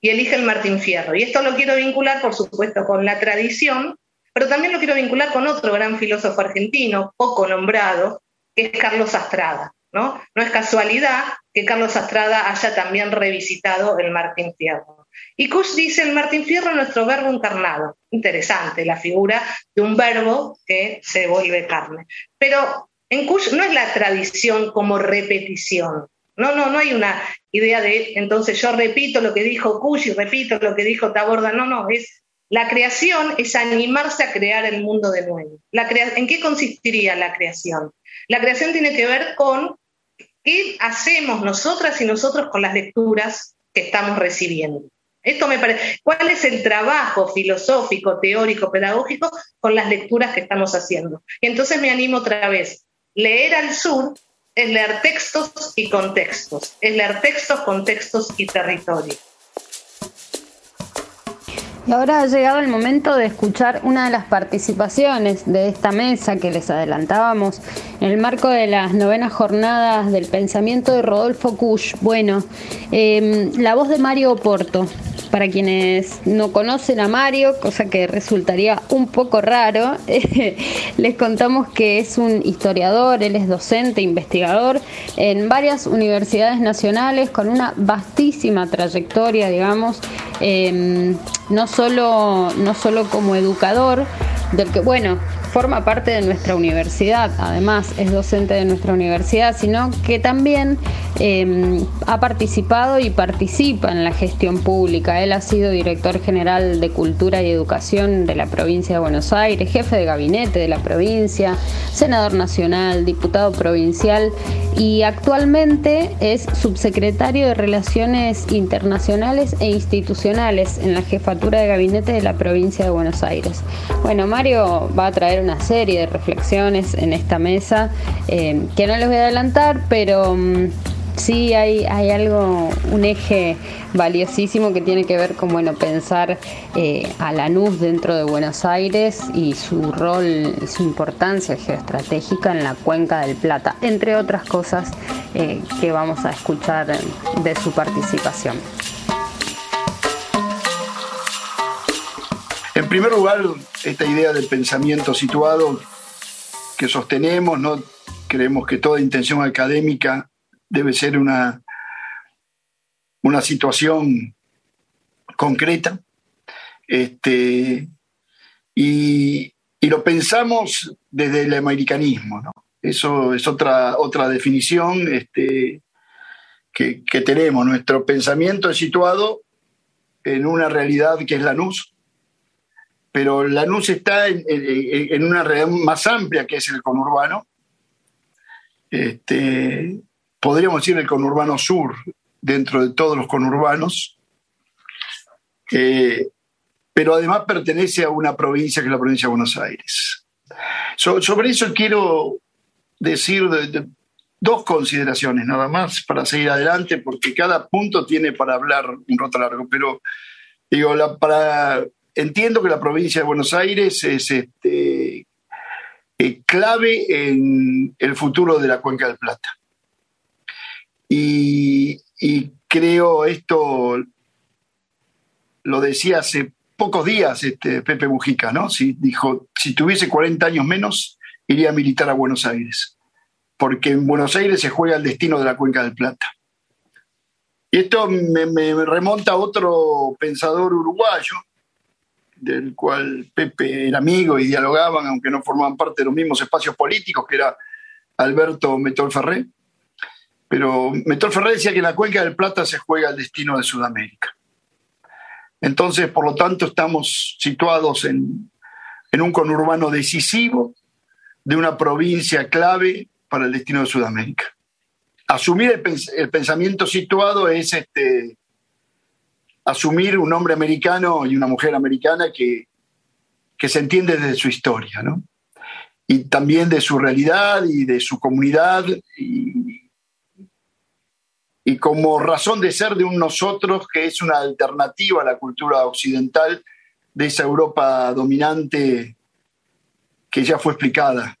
Y elige el Martín Fierro. Y esto lo quiero vincular, por supuesto, con la tradición, pero también lo quiero vincular con otro gran filósofo argentino, poco nombrado, que es Carlos Astrada. ¿no? es casualidad que Carlos Astrada haya también revisitado el Martín Fierro. Y Kush dice el Martín Fierro nuestro verbo encarnado. Interesante la figura de un verbo que se vuelve carne. Pero en Kush no es la tradición como repetición. No, no, no hay una idea de, entonces yo repito lo que dijo Kush y repito lo que dijo Taborda. No, no, es la creación es animarse a crear el mundo de nuevo. ¿En qué consistiría la creación? La creación tiene que ver con qué hacemos nosotras y nosotros con las lecturas que estamos recibiendo. Esto me parece, ¿cuál es el trabajo filosófico, teórico, pedagógico con las lecturas que estamos haciendo? Y entonces me animo otra vez. Leer al sur es leer textos y contextos, es leer textos, contextos y territorio. Y ahora ha llegado el momento de escuchar una de las participaciones de esta mesa que les adelantábamos en el marco de las novenas jornadas del pensamiento de Rodolfo Kusch. Bueno, em, la voz de Mario Porto, para quienes no conocen a Mario, cosa que resultaría un poco raro, *laughs* les contamos que es un historiador, él es docente, investigador en varias universidades nacionales con una vastísima trayectoria, digamos, em, no, solo, no solo como educador, del que, bueno, forma parte de nuestra universidad, además es docente de nuestra universidad, sino que también em, ha participado y participa en la gestión pública. Él ha sido director general de Cultura y Educación de la provincia de Buenos Aires, jefe de gabinete de la provincia, senador nacional, diputado provincial y actualmente es subsecretario de Relaciones Internacionales e Institucionales en la jefatura de gabinete de la provincia de Buenos Aires. Bueno, Mario va a traer una serie de reflexiones en esta mesa eh, que no les voy a adelantar, pero mm, sí hay, hay algo, un eje valiosísimo que tiene que ver con bueno, pensar eh, a Lanús dentro de Buenos Aires y su rol su importancia geoestratégica en la cuenca del Plata, entre otras cosas eh, que vamos a escuchar de su participación. En primer lugar, esta idea del pensamiento situado que sostenemos, no creemos que toda intención académica debe ser una, una situación concreta. Este, y, lo pensamos desde el americanismo. ¿no? Eso es otra, otra definición este, que, que, tenemos. Nuestro pensamiento es situado en una realidad que es la NUS, pero Lanús está en, una realidad más amplia que es el conurbano. Este, podríamos decir el conurbano sur dentro de todos los conurbanos, eh, pero además pertenece a una provincia que es la provincia de Buenos Aires. sobre eso quiero decir dos consideraciones nada más para seguir adelante, porque cada punto tiene para hablar un rato largo, pero digo, la, para entiendo que la provincia de Buenos Aires es este, eh, clave en el futuro de la Cuenca del Plata. Y, creo esto, lo decía hace pocos días este, Pepe Mujica, ¿no? Si, dijo, si tuviese 40 años menos, iría a militar a Buenos Aires, porque en Buenos Aires se juega el destino de la Cuenca del Plata. Y esto me remonta a otro pensador uruguayo, del cual Pepe era amigo y dialogaban, aunque no formaban parte de los mismos espacios políticos, que era Alberto Metol Ferré. Pero Metol Ferré decía que en la Cuenca del Plata se juega el destino de Sudamérica. Entonces, por lo tanto, estamos situados en, en un conurbano decisivo de una provincia clave para el destino de Sudamérica. Asumir el, pensamiento situado es este, asumir un hombre americano y una mujer americana que, que se entiende desde su historia, ¿no? Y también de su realidad y de su comunidad y, y como razón de ser de un nosotros que es una alternativa a la cultura occidental de esa Europa dominante que ya fue explicada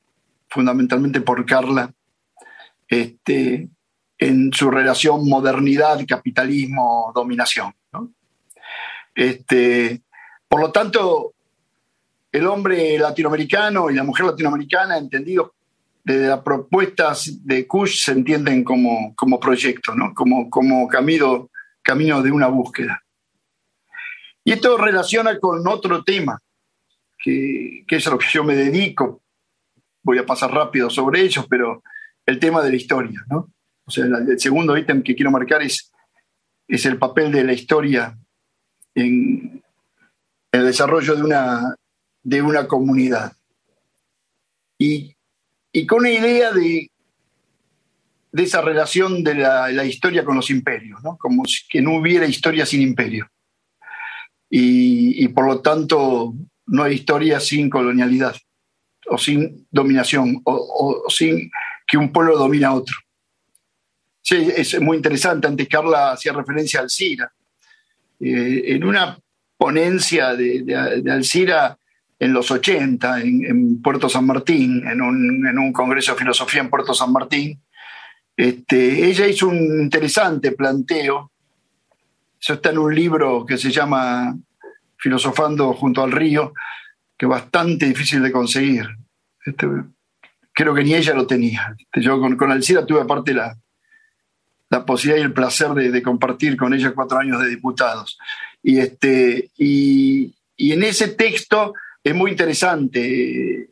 fundamentalmente por Carla este, en su relación modernidad, capitalismo, dominación. Este, por lo tanto, el hombre latinoamericano y la mujer latinoamericana, entendidos desde las propuestas de Kush, se entienden como, como proyecto, ¿no? como, como camino, camino de una búsqueda. Y esto relaciona con otro tema, que, que es a lo que yo me dedico. Voy a pasar rápido sobre ellos, pero el tema de la historia. ¿no? O sea, el segundo ítem que quiero marcar es, es el papel de la historia en el desarrollo de una, de una comunidad. Y, y con una idea de, de esa relación de la, la, historia con los imperios, ¿no? como si que no hubiera historia sin imperio y, y, por lo tanto no hay historia sin colonialidad o sin dominación o, o, sin que un pueblo domina a otro. Sí, es muy interesante. Antes Carla hacía referencia a Alcira. Eh, en una ponencia de, Alcira en los 80, en, en Puerto San Martín, en un, en un, congreso de filosofía en Puerto San Martín, este, ella hizo un interesante planteo eso está en un libro que se llama Filosofando junto al río, que es bastante difícil de conseguir. Este, creo que ni ella lo tenía. Este, yo con, con Alcira tuve aparte la, la posibilidad y el placer de, compartir con ella cuatro años de diputados. Y, este, y, y en ese texto es muy interesante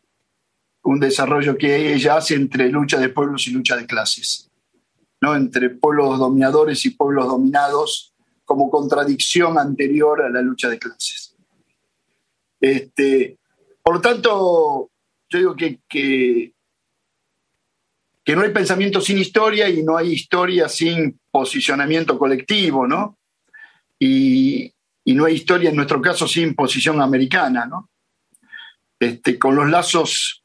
un desarrollo que ella hace entre lucha de pueblos y lucha de clases, ¿no? entre pueblos dominadores y pueblos dominados como contradicción anterior a la lucha de clases. Este, por lo tanto, yo digo que, que, que, no hay pensamiento sin historia y no hay historia sin posicionamiento colectivo, ¿no? Y, y no hay historia en nuestro caso sin posición americana, ¿no? Este, con los lazos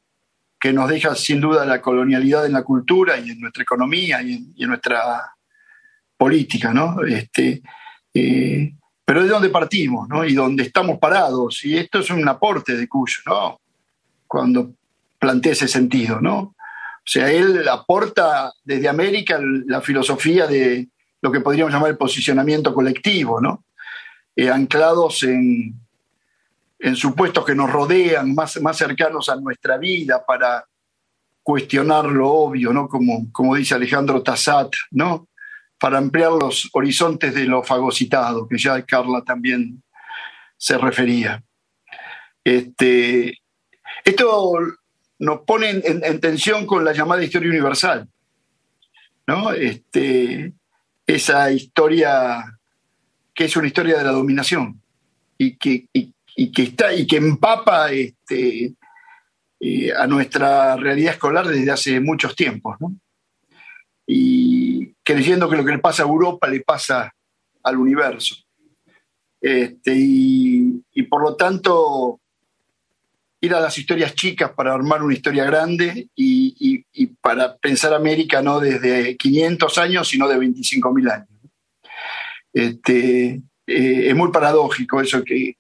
que nos deja sin duda la colonialidad en la cultura y en nuestra economía y en, nuestra política, ¿no? Este, eh, pero es de donde partimos, ¿no? Y donde estamos parados. Y esto es un aporte de Cuyo, ¿no? Cuando plantea ese sentido, ¿no? O sea, él aporta desde América la filosofía de lo que podríamos llamar el posicionamiento colectivo, ¿no? Eh, anclados en, en supuestos que nos rodean, más, más cercanos a nuestra vida para cuestionar lo obvio, ¿no? Como, como dice Alejandro Tassat, ¿no? para ampliar los horizontes de lo fagocitado, que ya Carla también se refería. Este, esto nos pone en, en, tensión con la llamada historia universal, ¿no? Este, esa historia que es una historia de la dominación y que, y que, está, y que empapa este, eh, a nuestra realidad escolar desde hace muchos tiempos. ¿no? y creyendo que lo que le pasa a Europa le pasa al universo. Este, y, y, por lo tanto, ir a las historias chicas para armar una historia grande y, para pensar América no desde 500 años, sino de 25.000 años. Este, eh, es muy paradójico eso que,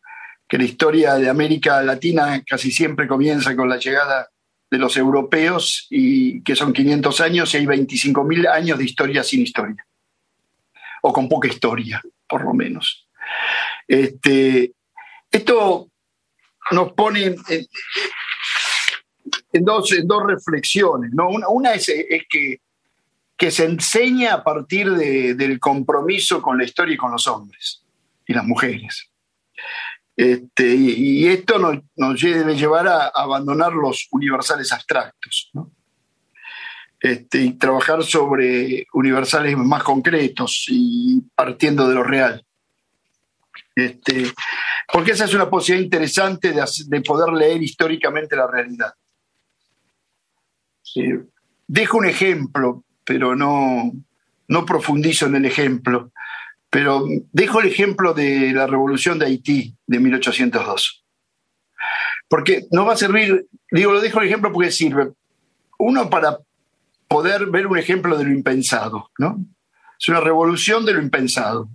que la historia de América Latina casi siempre comienza con la llegada de los europeos, y que son 500 años, y hay 25.000 años de historia sin historia, o con poca historia, por lo menos. Este, esto nos pone en, dos, dos, reflexiones. ¿no? Una, una es, que, que se enseña a partir de, del compromiso con la historia y con los hombres y las mujeres. Este, y, esto nos, debe llevar a, abandonar los universales abstractos este, y trabajar sobre universales más concretos y partiendo de lo real. Este, porque esa es una posibilidad interesante de, poder leer históricamente la realidad. dejo un ejemplo, pero no, no profundizo en el ejemplo. Pero dejo el ejemplo de la revolución de Haití de 1802. Porque no va a servir, digo, lo dejo el ejemplo porque sirve. Uno para poder ver un ejemplo de lo impensado, ¿no? Es una revolución de lo impensado.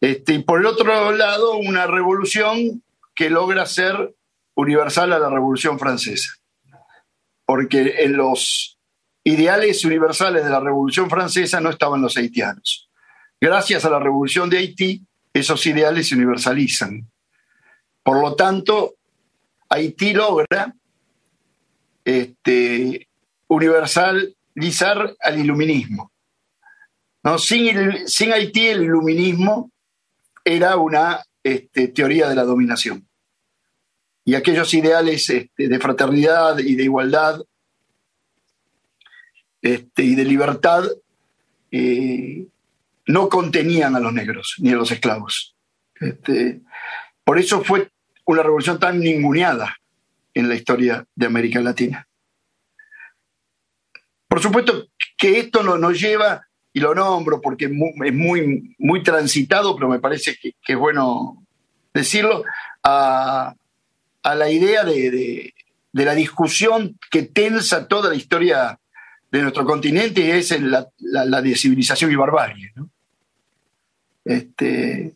Este, y por el otro lado, una revolución que logra ser universal a la Revolución Francesa. Porque en los ideales universales de la Revolución Francesa no estaban los haitianos. Gracias a la Revolución de Haití, esos ideales se universalizan. Por lo tanto, Haití logra este, universalizar al iluminismo. ¿no? Sin, sin Haití, el iluminismo era una este, teoría de la dominación. Y aquellos ideales este, de fraternidad y de igualdad este, y de libertad eh, no contenían a los negros ni a los esclavos. por eso fue una revolución tan ninguneada en la historia de América Latina. Por supuesto que esto nos lleva lo nombro porque es muy, muy, transitado, pero me parece que, es bueno decirlo, a, la idea de, la discusión que tensa toda la historia de nuestro continente y es la, la, de civilización y barbarie. Este,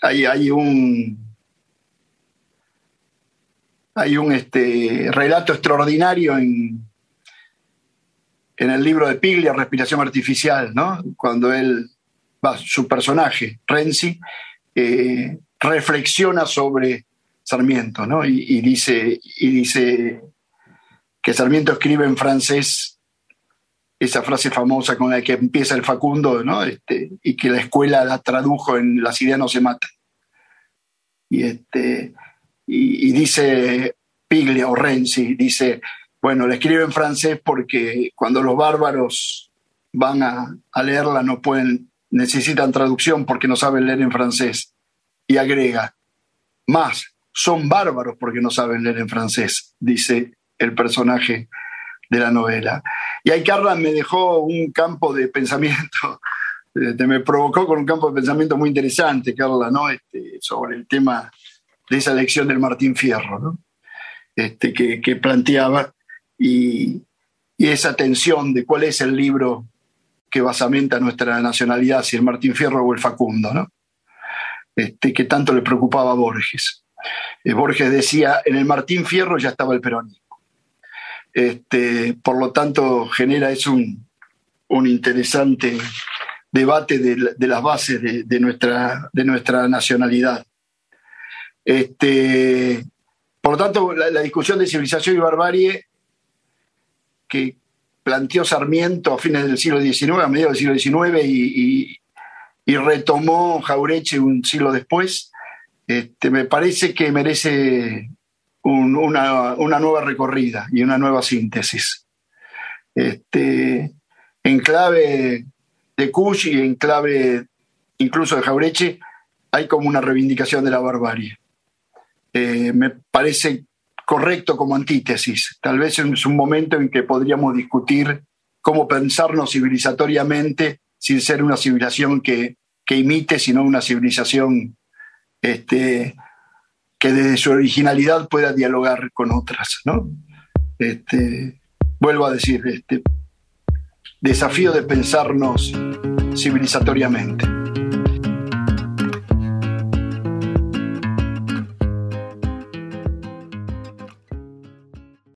hay, hay un, hay un este, relato extraordinario en, en el libro de Piglia, Respiración Artificial, ¿no? cuando él, su personaje, Renzi, eh, reflexiona sobre Sarmiento ¿no? y, dice, y dice que Sarmiento escribe en francés esa frase famosa con la que empieza el Facundo, ¿no? Este, y que la escuela la tradujo en Las ideas no se matan. Y, este, y, y dice Piglia o Renzi, dice, bueno, la escribe en francés porque cuando los bárbaros van a, leerla no pueden, necesitan traducción porque no saben leer en francés. Y agrega, más, son bárbaros porque no saben leer en francés, dice el personaje de la novela. Y ahí Carla me dejó un campo de pensamiento, *laughs* este, me provocó con un campo de pensamiento muy interesante, Carla, ¿no? Este, sobre el tema de esa lección del Martín Fierro, ¿no? Este, que planteaba y, esa tensión de cuál es el libro que basamenta nuestra nacionalidad, si el Martín Fierro o el Facundo, ¿no? Este, que tanto le preocupaba a Borges. Eh, Borges decía, en el Martín Fierro ya estaba el peronismo. Este, por lo tanto, genera es un, interesante debate de, las bases de, nuestra, de nuestra nacionalidad. Este, por lo tanto, la, discusión de civilización y barbarie que planteó Sarmiento a fines del siglo XIX, a mediados del siglo XIX, y, retomó Jaureche un siglo después, este, me parece que merece una, nueva recorrida y una nueva síntesis. Este, en clave de Kush y en clave incluso de Jaureche, hay como una reivindicación de la barbarie. Eh, me parece correcto como antítesis. Tal vez es un momento en que podríamos discutir cómo pensarnos civilizatoriamente sin ser una civilización que, imite, sino una civilización este, que desde su originalidad pueda dialogar con otras. ¿no? Este, vuelvo a decir, este, desafío de pensarnos civilizatoriamente.